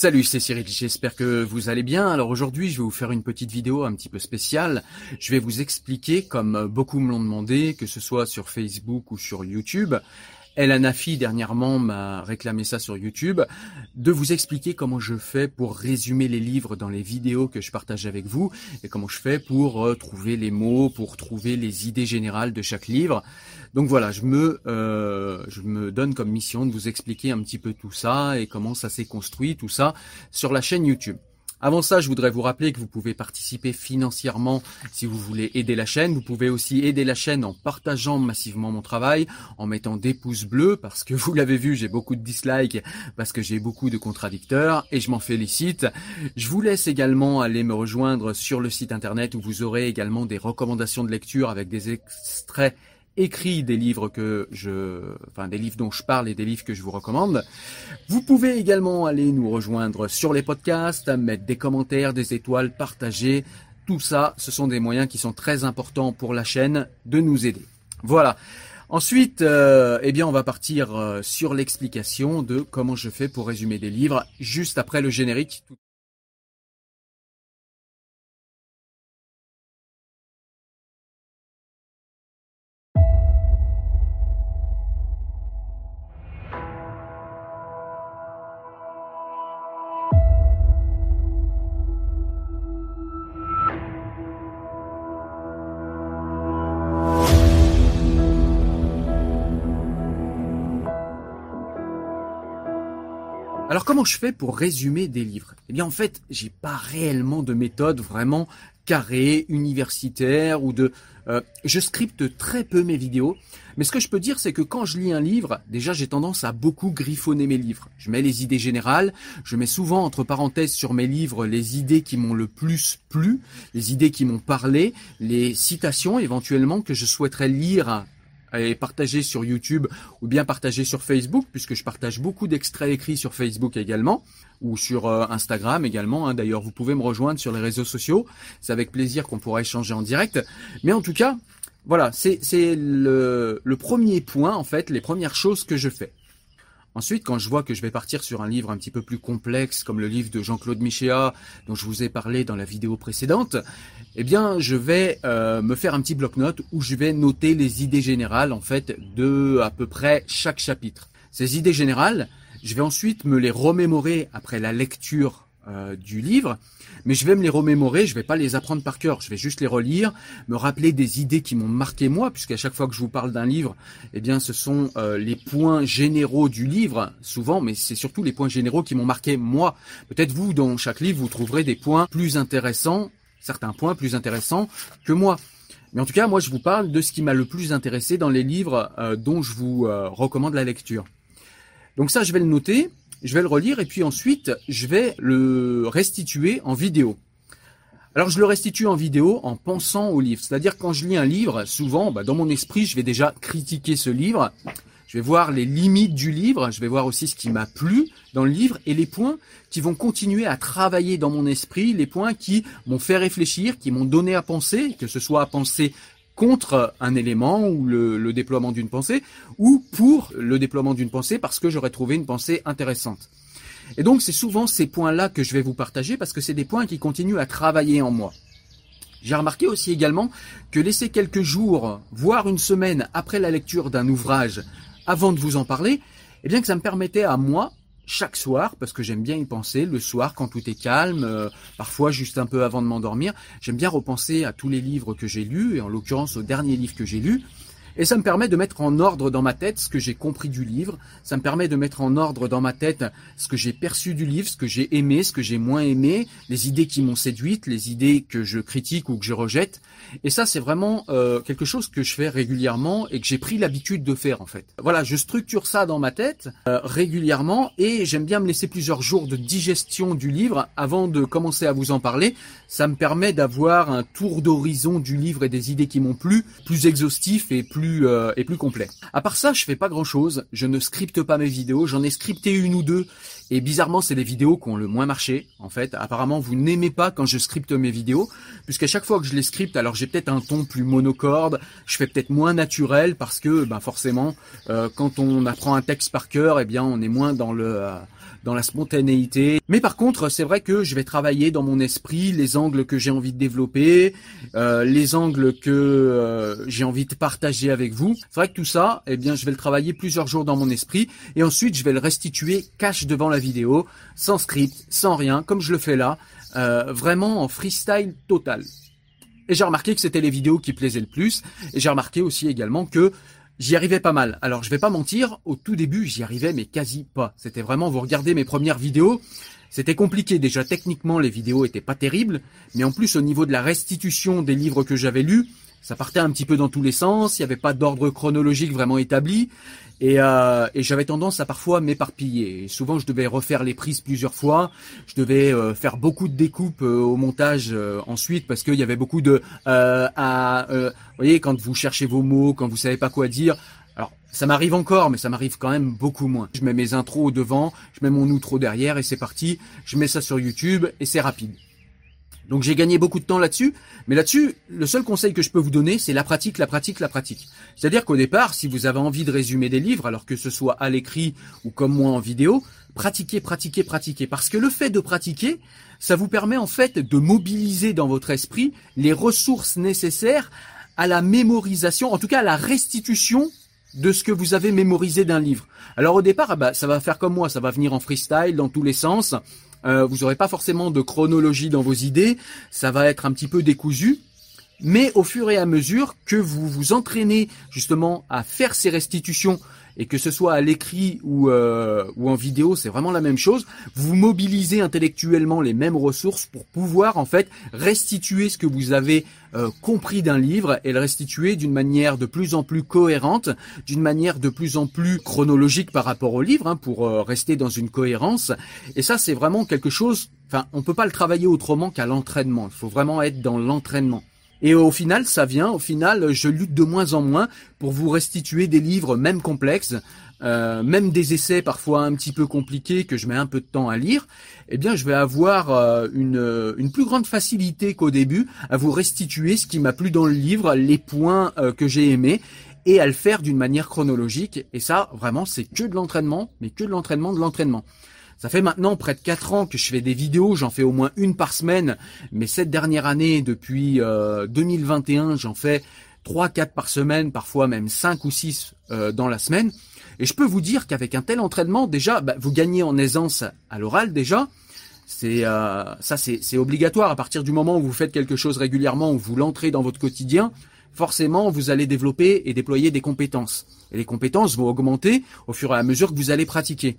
Salut, c'est Cyril, j'espère que vous allez bien. Alors aujourd'hui, je vais vous faire une petite vidéo un petit peu spéciale. Je vais vous expliquer, comme beaucoup me l'ont demandé, que ce soit sur Facebook ou sur YouTube, El Anafi dernièrement m'a réclamé ça sur YouTube, de vous expliquer comment je fais pour résumer les livres dans les vidéos que je partage avec vous et comment je fais pour euh, trouver les mots, pour trouver les idées générales de chaque livre. Donc voilà, je me, euh, je me donne comme mission de vous expliquer un petit peu tout ça et comment ça s'est construit, tout ça, sur la chaîne YouTube. Avant ça, je voudrais vous rappeler que vous pouvez participer financièrement si vous voulez aider la chaîne. Vous pouvez aussi aider la chaîne en partageant massivement mon travail, en mettant des pouces bleus, parce que vous l'avez vu, j'ai beaucoup de dislikes, parce que j'ai beaucoup de contradicteurs, et je m'en félicite. Je vous laisse également aller me rejoindre sur le site internet où vous aurez également des recommandations de lecture avec des extraits écrit des livres que je, enfin des livres dont je parle et des livres que je vous recommande. Vous pouvez également aller nous rejoindre sur les podcasts, mettre des commentaires, des étoiles, partager. Tout ça, ce sont des moyens qui sont très importants pour la chaîne de nous aider. Voilà. Ensuite, euh, eh bien, on va partir euh, sur l'explication de comment je fais pour résumer des livres juste après le générique. Alors comment je fais pour résumer des livres? Eh bien en fait, j'ai pas réellement de méthode vraiment carrée, universitaire ou de euh, je scripte très peu mes vidéos, mais ce que je peux dire c'est que quand je lis un livre, déjà j'ai tendance à beaucoup griffonner mes livres. Je mets les idées générales, je mets souvent entre parenthèses sur mes livres les idées qui m'ont le plus plu, les idées qui m'ont parlé, les citations éventuellement que je souhaiterais lire et partager sur YouTube ou bien partager sur Facebook, puisque je partage beaucoup d'extraits écrits sur Facebook également, ou sur euh, Instagram également. Hein. D'ailleurs, vous pouvez me rejoindre sur les réseaux sociaux. C'est avec plaisir qu'on pourra échanger en direct. Mais en tout cas, voilà, c'est le, le premier point, en fait, les premières choses que je fais. Ensuite, quand je vois que je vais partir sur un livre un petit peu plus complexe, comme le livre de Jean-Claude Michéa, dont je vous ai parlé dans la vidéo précédente, eh bien, je vais euh, me faire un petit bloc-notes où je vais noter les idées générales, en fait, de à peu près chaque chapitre. Ces idées générales, je vais ensuite me les remémorer après la lecture euh, du livre, mais je vais me les remémorer, je vais pas les apprendre par cœur, je vais juste les relire, me rappeler des idées qui m'ont marqué moi, puisqu'à chaque fois que je vous parle d'un livre, eh bien ce sont euh, les points généraux du livre, souvent, mais c'est surtout les points généraux qui m'ont marqué moi. Peut-être vous, dans chaque livre, vous trouverez des points plus intéressants, certains points plus intéressants que moi. Mais en tout cas, moi, je vous parle de ce qui m'a le plus intéressé dans les livres euh, dont je vous recommande la lecture. Donc ça, je vais le noter je vais le relire et puis ensuite je vais le restituer en vidéo. Alors je le restitue en vidéo en pensant au livre. C'est-à-dire quand je lis un livre, souvent bah, dans mon esprit je vais déjà critiquer ce livre. Je vais voir les limites du livre, je vais voir aussi ce qui m'a plu dans le livre et les points qui vont continuer à travailler dans mon esprit, les points qui m'ont fait réfléchir, qui m'ont donné à penser, que ce soit à penser contre un élément ou le, déploiement d'une pensée, ou pour le déploiement d'une pensée parce que j'aurais trouvé une pensée intéressante. Et donc c'est souvent ces points-là que je vais vous partager parce que c'est des points qui continuent à travailler en moi. J'ai remarqué aussi également que laisser quelques jours, voire une semaine après la lecture d'un ouvrage avant de vous en parler, eh bien que ça me permettait à moi, chaque soir, parce que j'aime bien y penser, le soir quand tout est calme, euh, parfois juste un peu avant de m'endormir, j'aime bien repenser à tous les livres que j'ai lus, et en l'occurrence au dernier livre que j'ai lu, et ça me permet de mettre en ordre dans ma tête ce que j'ai compris du livre. Ça me permet de mettre en ordre dans ma tête ce que j'ai perçu du livre, ce que j'ai aimé, ce que j'ai moins aimé, les idées qui m'ont séduite, les idées que je critique ou que je rejette. Et ça, c'est vraiment euh, quelque chose que je fais régulièrement et que j'ai pris l'habitude de faire en fait. Voilà, je structure ça dans ma tête euh, régulièrement et j'aime bien me laisser plusieurs jours de digestion du livre avant de commencer à vous en parler. Ça me permet d'avoir un tour d'horizon du livre et des idées qui m'ont plu, plus exhaustif et plus euh, et plus complet. À part ça, je fais pas grand chose. Je ne scripte pas mes vidéos. J'en ai scripté une ou deux. Et bizarrement, c'est les vidéos qui ont le moins marché, en fait. Apparemment, vous n'aimez pas quand je scripte mes vidéos, puisqu'à chaque fois que je les scripte, alors j'ai peut-être un ton plus monocorde, je fais peut-être moins naturel, parce que, ben forcément, euh, quand on apprend un texte par cœur, eh bien, on est moins dans le... Dans la spontanéité. Mais par contre, c'est vrai que je vais travailler dans mon esprit les angles que j'ai envie de développer, euh, les angles que euh, j'ai envie de partager avec vous. C'est vrai que tout ça, eh bien, je vais le travailler plusieurs jours dans mon esprit et ensuite je vais le restituer cash devant la vidéo, sans script, sans rien, comme je le fais là, euh, vraiment en freestyle total. Et j'ai remarqué que c'était les vidéos qui plaisaient le plus. Et j'ai remarqué aussi également que J'y arrivais pas mal. Alors je vais pas mentir, au tout début j'y arrivais mais quasi pas. C'était vraiment, vous regardez mes premières vidéos, c'était compliqué. Déjà techniquement les vidéos étaient pas terribles, mais en plus au niveau de la restitution des livres que j'avais lus, ça partait un petit peu dans tous les sens, il n'y avait pas d'ordre chronologique vraiment établi, et, euh, et j'avais tendance à parfois m'éparpiller. souvent, je devais refaire les prises plusieurs fois. Je devais euh, faire beaucoup de découpes euh, au montage euh, ensuite parce qu'il y avait beaucoup de à, vous voyez, quand vous cherchez vos mots, quand vous savez pas quoi dire. Alors, ça m'arrive encore, mais ça m'arrive quand même beaucoup moins. Je mets mes intros au devant, je mets mon outro derrière et c'est parti. Je mets ça sur YouTube et c'est rapide. Donc j'ai gagné beaucoup de temps là-dessus, mais là-dessus, le seul conseil que je peux vous donner, c'est la pratique, la pratique, la pratique. C'est-à-dire qu'au départ, si vous avez envie de résumer des livres, alors que ce soit à l'écrit ou comme moi en vidéo, pratiquez, pratiquez, pratiquez. Parce que le fait de pratiquer, ça vous permet en fait de mobiliser dans votre esprit les ressources nécessaires à la mémorisation, en tout cas à la restitution de ce que vous avez mémorisé d'un livre. Alors au départ, ah bah, ça va faire comme moi, ça va venir en freestyle dans tous les sens. Euh, vous n'aurez pas forcément de chronologie dans vos idées, ça va être un petit peu décousu. Mais au fur et à mesure que vous vous entraînez justement à faire ces restitutions et que ce soit à l'écrit ou, euh, ou en vidéo, c'est vraiment la même chose. Vous mobilisez intellectuellement les mêmes ressources pour pouvoir en fait restituer ce que vous avez euh, compris d'un livre et le restituer d'une manière de plus en plus cohérente, d'une manière de plus en plus chronologique par rapport au livre, hein, pour euh, rester dans une cohérence. Et ça, c'est vraiment quelque chose. Enfin, on peut pas le travailler autrement qu'à l'entraînement. Il faut vraiment être dans l'entraînement. Et au final, ça vient, au final, je lutte de moins en moins pour vous restituer des livres même complexes, euh, même des essais parfois un petit peu compliqués que je mets un peu de temps à lire, eh bien je vais avoir euh, une, plus grande facilité qu'au début à vous restituer ce qui m'a plu dans le livre, les points euh, que j'ai aimés, et à le faire d'une manière chronologique. Et ça, vraiment, c'est que de l'entraînement, mais que de l'entraînement de l'entraînement. Ça fait maintenant près de 4 ans que je fais des vidéos, j'en fais au moins une par semaine, mais cette dernière année, depuis 2021, euh, j'en fais 3, 4 par semaine, parfois même 5 ou 6 euh, dans la semaine. Et je peux vous dire qu'avec un tel entraînement, déjà, bah, vous gagnez en aisance à l'oral déjà. C'est euh, ça, c'est obligatoire à partir du moment où vous faites quelque chose régulièrement, où vous l'entrez dans votre quotidien. Forcément, vous allez développer et déployer des compétences. Et les compétences vont augmenter au fur et à mesure que vous allez pratiquer.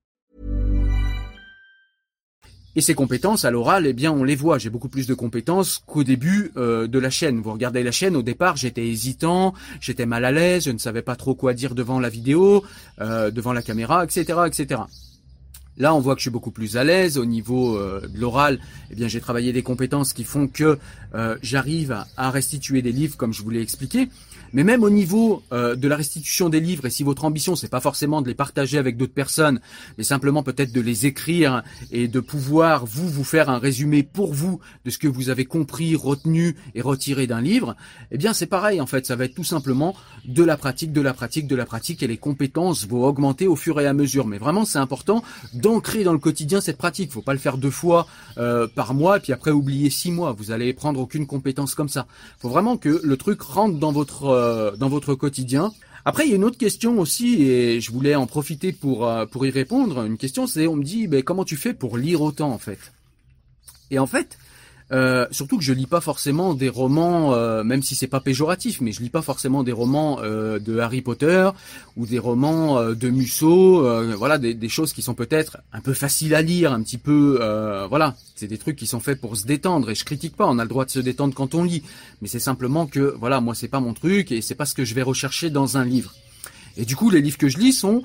Et ces compétences à l'oral, eh bien, on les voit. J'ai beaucoup plus de compétences qu'au début euh, de la chaîne. Vous regardez la chaîne, au départ, j'étais hésitant, j'étais mal à l'aise, je ne savais pas trop quoi dire devant la vidéo, euh, devant la caméra, etc., etc. Là, on voit que je suis beaucoup plus à l'aise au niveau euh, de l'oral. Eh bien, j'ai travaillé des compétences qui font que euh, j'arrive à, à restituer des livres, comme je vous l'ai expliqué. Mais même au niveau euh, de la restitution des livres, et si votre ambition c'est pas forcément de les partager avec d'autres personnes, mais simplement peut-être de les écrire et de pouvoir vous vous faire un résumé pour vous de ce que vous avez compris, retenu et retiré d'un livre, eh bien c'est pareil en fait, ça va être tout simplement de la pratique, de la pratique, de la pratique, et les compétences vont augmenter au fur et à mesure. Mais vraiment c'est important d'ancrer dans le quotidien cette pratique. Faut pas le faire deux fois euh, par mois et puis après oublier six mois. Vous allez prendre aucune compétence comme ça. Faut vraiment que le truc rentre dans votre euh, dans votre quotidien. Après, il y a une autre question aussi, et je voulais en profiter pour euh, pour y répondre. Une question, c'est on me dit, ben, comment tu fais pour lire autant en fait? Et en fait, euh, surtout que je lis pas forcément des romans, euh, même si c'est pas péjoratif, mais je lis pas forcément des romans euh, de Harry Potter ou des romans euh, de Musso, euh, voilà, des, des, choses qui sont peut-être un peu faciles à lire, un petit peu, voilà, c'est des trucs qui sont faits pour se détendre. Et je critique pas, on a le droit de se détendre quand on lit, mais c'est simplement que, voilà, moi c'est pas mon truc et c'est pas ce que je vais rechercher dans un livre. Et du coup, les livres que je lis sont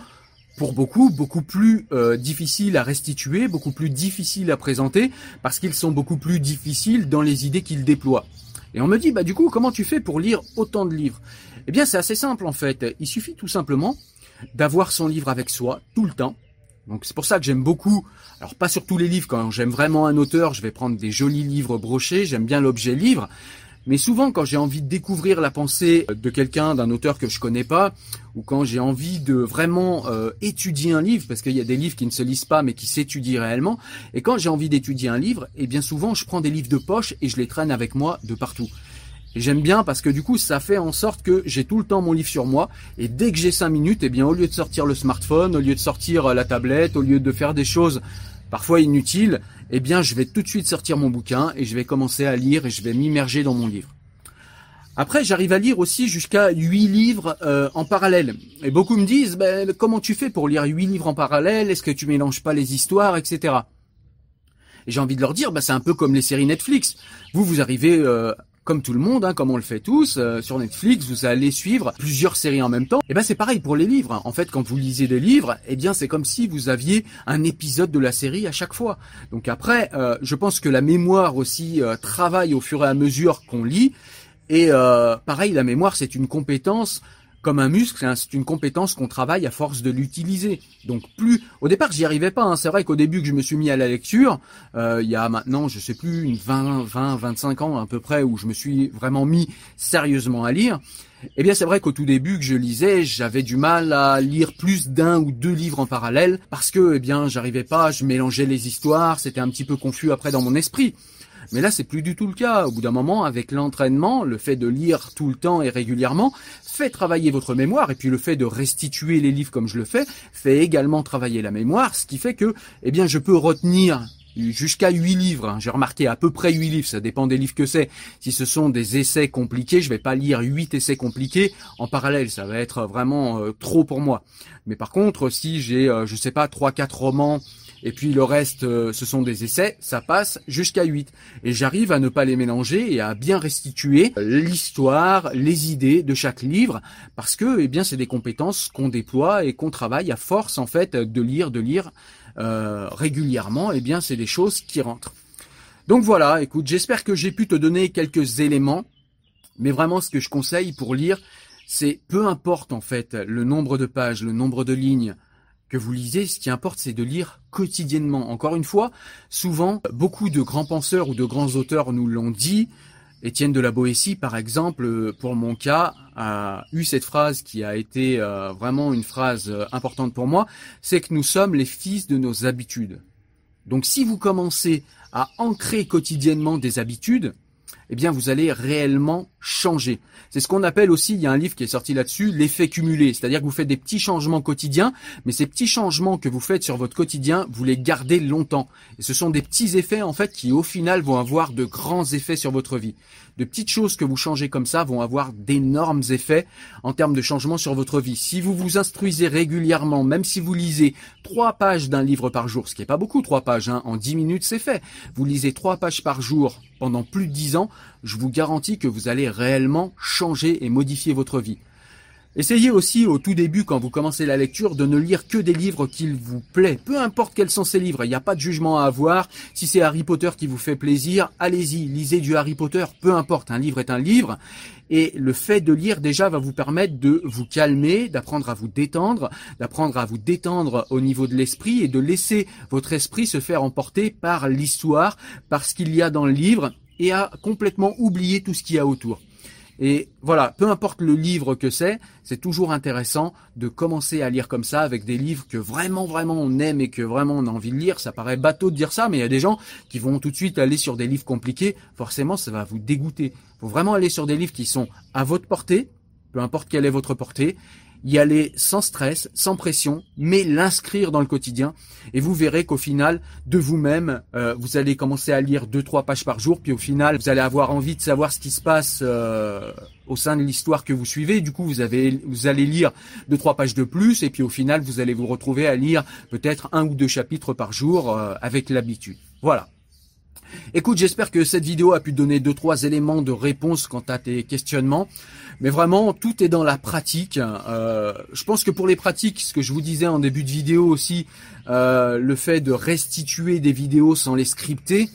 pour beaucoup beaucoup plus euh, difficiles à restituer, beaucoup plus difficiles à présenter, parce qu'ils sont beaucoup plus difficiles dans les idées qu'ils déploient. Et on me dit, bah du coup, comment tu fais pour lire autant de livres? Eh bien, c'est assez simple en fait. Il suffit tout simplement d'avoir son livre avec soi tout le temps. Donc c'est pour ça que j'aime beaucoup, alors pas sur tous les livres, quand j'aime vraiment un auteur, je vais prendre des jolis livres brochés, j'aime bien l'objet livre, mais souvent, quand j'ai envie de découvrir la pensée de quelqu'un, d'un auteur que je connais pas, ou quand j'ai envie de vraiment euh, étudier un livre, parce qu'il y a des livres qui ne se lisent pas mais qui s'étudient réellement, et quand j'ai envie d'étudier un livre, et eh bien souvent je prends des livres de poche et je les traîne avec moi de partout. J'aime bien parce que du coup, ça fait en sorte que j'ai tout le temps mon livre sur moi. Et dès que j'ai cinq minutes, eh bien, au lieu de sortir le smartphone, au lieu de sortir la tablette, au lieu de faire des choses parfois inutiles, eh bien, je vais tout de suite sortir mon bouquin et je vais commencer à lire et je vais m'immerger dans mon livre. Après, j'arrive à lire aussi jusqu'à huit livres euh, en parallèle. Et beaucoup me disent, ben, comment tu fais pour lire huit livres en parallèle? Est-ce que tu mélanges pas les histoires, etc. Et j'ai envie de leur dire, ben, c'est un peu comme les séries Netflix. Vous, vous arrivez euh, comme tout le monde, hein, comme on le fait tous, euh, sur Netflix, vous allez suivre plusieurs séries en même temps. Et ben c'est pareil pour les livres. En fait, quand vous lisez des livres, eh bien c'est comme si vous aviez un épisode de la série à chaque fois. Donc après, euh, je pense que la mémoire aussi euh, travaille au fur et à mesure qu'on lit. Et pareil, la mémoire, c'est une compétence comme un muscle, c'est une compétence qu'on travaille à force de l'utiliser. Donc plus, au départ, j'y arrivais pas. Hein. C'est vrai qu'au début que je me suis mis à la lecture, euh, il y a maintenant, je sais plus, une 20, 20, 25 ans à peu près, où je me suis vraiment mis sérieusement à lire. Eh bien, c'est vrai qu'au tout début que je lisais, j'avais du mal à lire plus d'un ou deux livres en parallèle parce que, eh bien, j'arrivais pas, je mélangeais les histoires, c'était un petit peu confus après dans mon esprit. Mais là, c'est plus du tout le cas. Au bout d'un moment, avec l'entraînement, le fait de lire tout le temps et régulièrement fait travailler votre mémoire, et puis le fait de restituer les livres comme je le fais, fait également travailler la mémoire, ce qui fait que, eh bien, je peux retenir jusqu'à huit livres. J'ai remarqué à peu près huit livres, ça dépend des livres que c'est. Si ce sont des essais compliqués, je vais pas lire huit essais compliqués en parallèle, ça va être vraiment euh, trop pour moi. Mais par contre, si j'ai, euh, je sais pas, trois, quatre romans et puis le reste, euh, ce sont des essais, ça passe jusqu'à 8. Et j'arrive à ne pas les mélanger et à bien restituer l'histoire, les idées de chaque livre, parce que, eh bien, c'est des compétences qu'on déploie et qu'on travaille à force, en fait, de lire, de lire euh, régulièrement, eh bien, c'est des choses qui rentrent. Donc voilà, écoute, j'espère que j'ai pu te donner quelques éléments Mais vraiment, ce que je conseille pour lire, c'est peu importe en fait le nombre de pages, le nombre de lignes que vous lisez, ce qui importe c'est de lire quotidiennement. Encore une fois, souvent, beaucoup de grands penseurs ou de grands auteurs nous l'ont dit. Étienne de la Boétie, par exemple, pour mon cas, a eu cette phrase qui a été euh, vraiment une phrase euh, importante pour moi, c'est que nous sommes les fils de nos habitudes. Donc si vous commencez à ancrer quotidiennement des habitudes, eh bien vous allez réellement changer. C'est ce qu'on appelle aussi, il y a un livre qui est sorti là-dessus, l'effet cumulé. C'est-à-dire que vous faites des petits changements quotidiens, mais ces petits changements que vous faites sur votre quotidien, vous les gardez longtemps. Et ce sont des petits effets, en fait, qui au final vont avoir de grands effets sur votre vie. De petites choses que vous changez comme ça vont avoir d'énormes effets en termes de changement sur votre vie. Si vous vous instruisez régulièrement, même si vous lisez trois pages d'un livre par jour, ce qui n'est pas beaucoup, trois pages, hein, en dix minutes c'est fait. Vous lisez trois pages par jour pendant plus de dix ans, je vous garantis que vous allez réellement changer et modifier votre vie. Essayez aussi au tout début, quand vous commencez la lecture, de ne lire que des livres qu'il vous plaît. Peu importe quels sont ces livres, il n'y a pas de jugement à avoir. Si c'est Harry Potter qui vous fait plaisir, allez-y, lisez du Harry Potter, peu importe, un livre est un livre. Et le fait de lire déjà va vous permettre de vous calmer, d'apprendre à vous détendre, d'apprendre à vous détendre au niveau de l'esprit et de laisser votre esprit se faire emporter par l'histoire, par ce qu'il y a dans le livre et à complètement oublier tout ce qu'il y a autour. Et voilà, peu importe le livre que c'est, c'est toujours intéressant de commencer à lire comme ça avec des livres que vraiment vraiment on aime et que vraiment on a envie de lire. Ça paraît bateau de dire ça, mais il y a des gens qui vont tout de suite aller sur des livres compliqués. Forcément, ça va vous dégoûter. Il faut vraiment aller sur des livres qui sont à votre portée, peu importe quelle est votre portée, y aller sans stress, sans pression, mais l'inscrire dans le quotidien. Et vous verrez qu'au final, de vous-même, euh, vous allez commencer à lire deux trois pages par jour, puis au final, vous allez avoir envie de savoir ce qui se passe euh, au sein de l'histoire que vous suivez. Du coup, vous avez, vous allez lire deux trois pages de plus, et puis au final, vous allez vous retrouver à lire peut-être un ou deux chapitres par jour euh, avec l'habitude. Voilà. Écoute, j'espère que cette vidéo a pu donner deux trois éléments de réponse quant à tes questionnements. Mais vraiment, tout est dans la pratique. Euh, je pense que pour les pratiques, ce que je vous disais en début de vidéo aussi, euh, le fait de restituer des vidéos sans les scripter,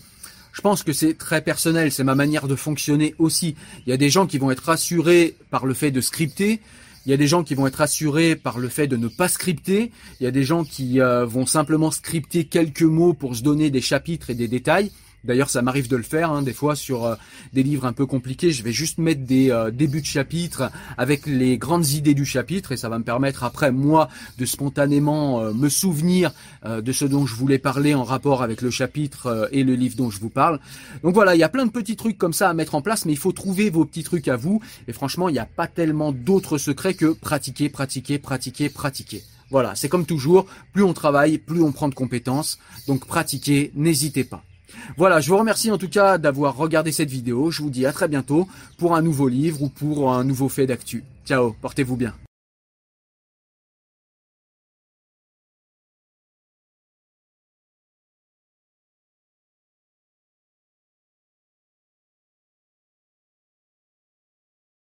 je pense que c'est très personnel, c'est ma manière de fonctionner aussi. Il y a des gens qui vont être rassurés par le fait de scripter, il y a des gens qui vont être assurés par le fait de ne pas scripter. Il y a des gens qui euh, vont simplement scripter quelques mots pour se donner des chapitres et des détails. D'ailleurs, ça m'arrive de le faire hein, des fois sur euh, des livres un peu compliqués. Je vais juste mettre des euh, débuts de chapitre avec les grandes idées du chapitre et ça va me permettre après moi de spontanément euh, me souvenir de ce dont je voulais parler en rapport avec le chapitre et le livre dont je vous parle. Donc voilà, il y a plein de petits trucs comme ça à mettre en place, mais il faut trouver vos petits trucs à vous. Et franchement, il n'y a pas tellement d'autres secrets que pratiquer, pratiquer, pratiquer, pratiquer. Voilà, c'est comme toujours, plus on travaille, plus on prend de compétences. Donc pratiquez, n'hésitez pas. Voilà, je vous remercie en tout cas d'avoir regardé cette vidéo. Je vous dis à très bientôt pour un nouveau livre ou pour un nouveau fait d'actu. Ciao, portez-vous bien.